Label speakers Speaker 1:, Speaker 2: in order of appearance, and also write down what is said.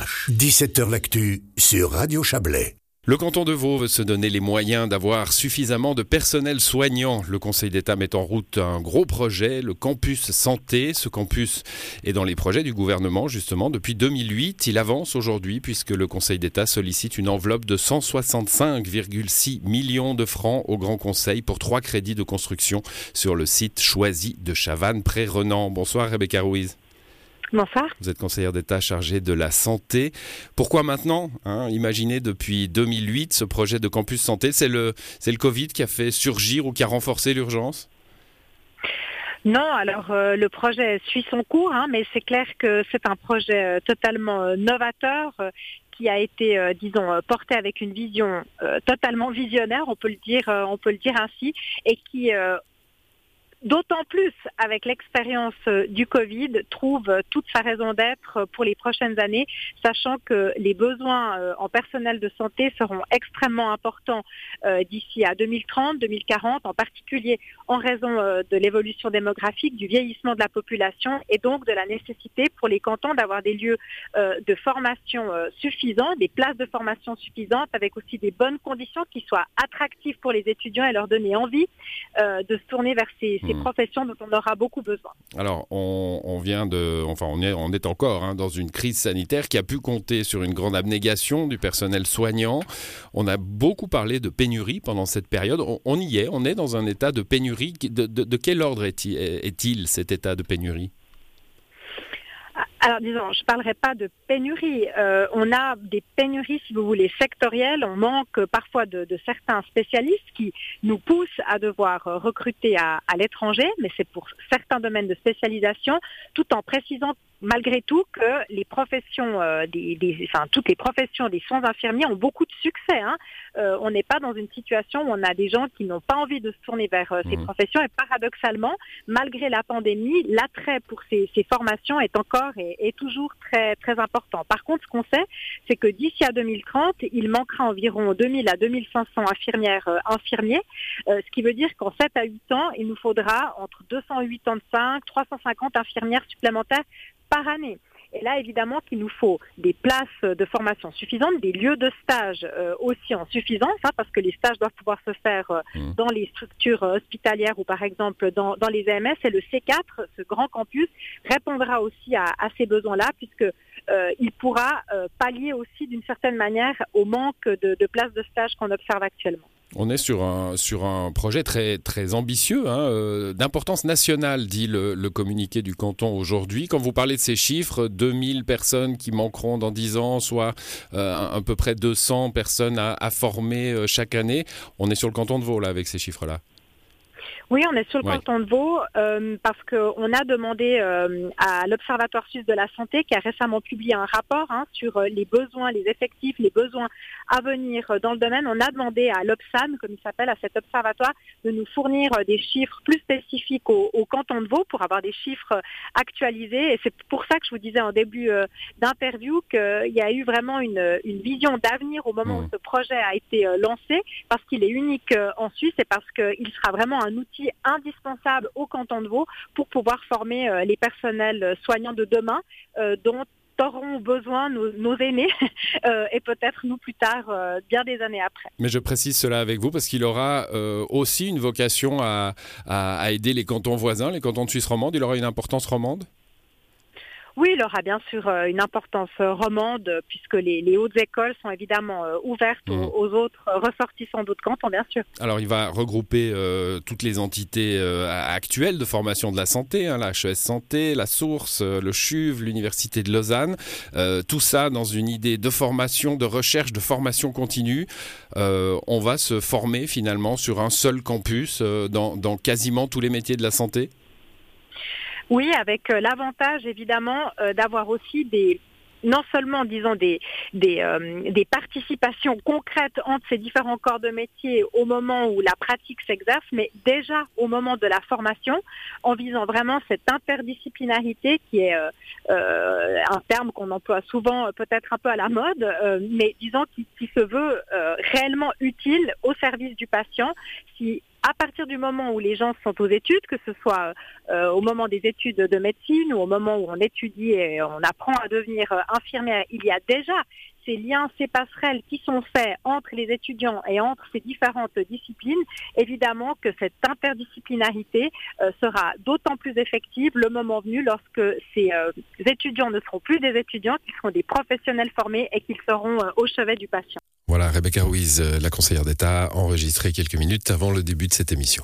Speaker 1: DH. 17h L'actu sur Radio Chablais.
Speaker 2: Le canton de Vaud veut se donner les moyens d'avoir suffisamment de personnel soignant. Le Conseil d'État met en route un gros projet, le campus santé. Ce campus est dans les projets du gouvernement justement depuis 2008. Il avance aujourd'hui puisque le Conseil d'État sollicite une enveloppe de 165,6 millions de francs au Grand Conseil pour trois crédits de construction sur le site choisi de Chavannes-Pré-Renan. Bonsoir Rebecca Ruiz.
Speaker 3: Bonsoir.
Speaker 2: Vous êtes conseillère d'État chargée de la santé. Pourquoi maintenant hein, Imaginez depuis 2008 ce projet de campus santé? C'est le, c'est le Covid qui a fait surgir ou qui a renforcé l'urgence?
Speaker 3: Non, alors euh, le projet suit son cours, hein, mais c'est clair que c'est un projet euh, totalement euh, novateur qui a été, disons, porté avec une vision totalement visionnaire, on peut le dire, on peut le dire ainsi, et qui d'autant plus avec l'expérience euh, du Covid, trouve euh, toute sa raison d'être euh, pour les prochaines années, sachant que les besoins en personnel de santé seront extrêmement importants d'ici à 2030, 2040, en particulier en raison de l'évolution démographique, du vieillissement de la population et donc de la nécessité pour les cantons d'avoir des lieux de formation suffisants, des places de formation suffisantes, avec aussi des bonnes conditions qui soient attractives pour les étudiants et leur donner envie de se tourner vers ces des professions dont on aura beaucoup besoin.
Speaker 2: Alors, on, vient de, enfin, on est, on est encore hein, dans une crise sanitaire qui a pu compter sur une grande abnégation du personnel soignant. On a beaucoup parlé de pénurie pendant cette période. On, y est, on est dans un état de pénurie. De, de quel ordre est-il cet état de pénurie?
Speaker 3: Alors disons, je ne parlerai pas de pénurie. Euh, on a des pénuries, si vous voulez, sectorielles. On manque parfois de, certains spécialistes qui nous poussent à devoir recruter à, à l'étranger, mais c'est pour certains domaines de spécialisation, tout en précisant malgré tout que les professions, euh, des, enfin, toutes les professions des soins infirmiers ont beaucoup de succès. Hein. Euh, on n'est pas dans une situation où on a des gens qui n'ont pas envie de se tourner vers euh, ces mmh. professions et paradoxalement, malgré la pandémie, l'attrait pour ces, formations est encore et est toujours très très important. Par contre, ce qu'on sait, c'est que d'ici à 2030, il manquera environ 2000 à 2500 infirmières infirmiers, ce qui veut dire qu'en 7 à 8 ans, il nous faudra entre 285 350 infirmières supplémentaires par année. Et là, évidemment qu'il nous faut des places de formation suffisantes, des lieux de stage euh, aussi en suffisance, hein, parce que les stages doivent pouvoir se faire euh, mmh. dans les structures euh, hospitalières ou par exemple dans, les AMS. Et le C4, ce grand campus, répondra aussi à, ces besoins-là, puisque il pourra pallier aussi d'une certaine manière au manque de, places de stage qu'on observe actuellement.
Speaker 2: On est sur un, sur un projet très, très ambitieux, hein, euh, d'importance nationale, dit le, communiqué du canton aujourd'hui. Quand vous parlez de ces chiffres, 2000 personnes qui manqueront dans 10 ans, soit euh, à, peu près 200 personnes à, former euh, chaque année, on est sur le canton de Vaud là, avec ces chiffres-là.
Speaker 3: Oui, on est sur le canton de Vaud euh, parce qu'on a demandé euh, à l'Observatoire suisse de la santé qui a récemment publié un rapport hein, sur euh, les besoins, les effectifs, les besoins à venir dans le domaine. On a demandé à l'Obsan, comme il s'appelle, à cet observatoire, de nous fournir des chiffres plus spécifiques au, canton de Vaud pour avoir des chiffres actualisés. Et c'est pour ça que je vous disais en début d'interview qu'il y a eu vraiment une, une vision d'avenir au moment où ce projet a été lancé parce qu'il est unique en Suisse et parce qu'il sera vraiment un outil indispensable au canton de Vaud pour pouvoir former euh, les personnels soignants de demain euh, dont auront besoin nos, aînés euh, et peut-être nous plus tard, bien des années après.
Speaker 2: Mais je précise cela avec vous parce qu'il aura aussi une vocation à, à, aider les cantons voisins, les cantons de Suisse romande. Il aura une importance romande?
Speaker 3: Oui, il aura bien sûr euh, une importance euh, romande puisque les, hautes écoles sont évidemment euh, ouvertes mmh. aux, autres ressortissants d'autres cantons, bien sûr.
Speaker 2: Alors, il va regrouper toutes les entités actuelles de formation de la santé, hein, la HES Santé, la Source, le CHUV, l'Université de Lausanne. tout ça dans une idée de formation, de recherche, de formation continue. on va se former finalement sur un seul campus dans quasiment tous les métiers de la santé?
Speaker 3: Oui, avec euh, l'avantage évidemment euh, d'avoir aussi des non seulement, disons, euh, des, participations concrètes entre ces différents corps de métier au moment où la pratique s'exerce, mais déjà au moment de la formation, en visant vraiment cette interdisciplinarité qui est un terme qu'on emploie souvent peut-être un peu à la mode, mais disons qui, se veut réellement utile au service du patient. À partir du moment où les gens sont aux études, que ce soit euh, au moment des études de médecine ou au moment où on étudie et on apprend à devenir euh, infirmière, il y a déjà ces liens, ces passerelles qui sont faits entre les étudiants et entre ces différentes disciplines, évidemment que cette interdisciplinarité euh, sera d'autant plus effective le moment venu lorsque ces étudiants ne seront plus des étudiants, qu'ils seront des professionnels formés et qu'ils seront au chevet du patient.
Speaker 2: Voilà, Rebecca Ruiz, la conseillère d'État, enregistrée quelques minutes avant le début de cette émission.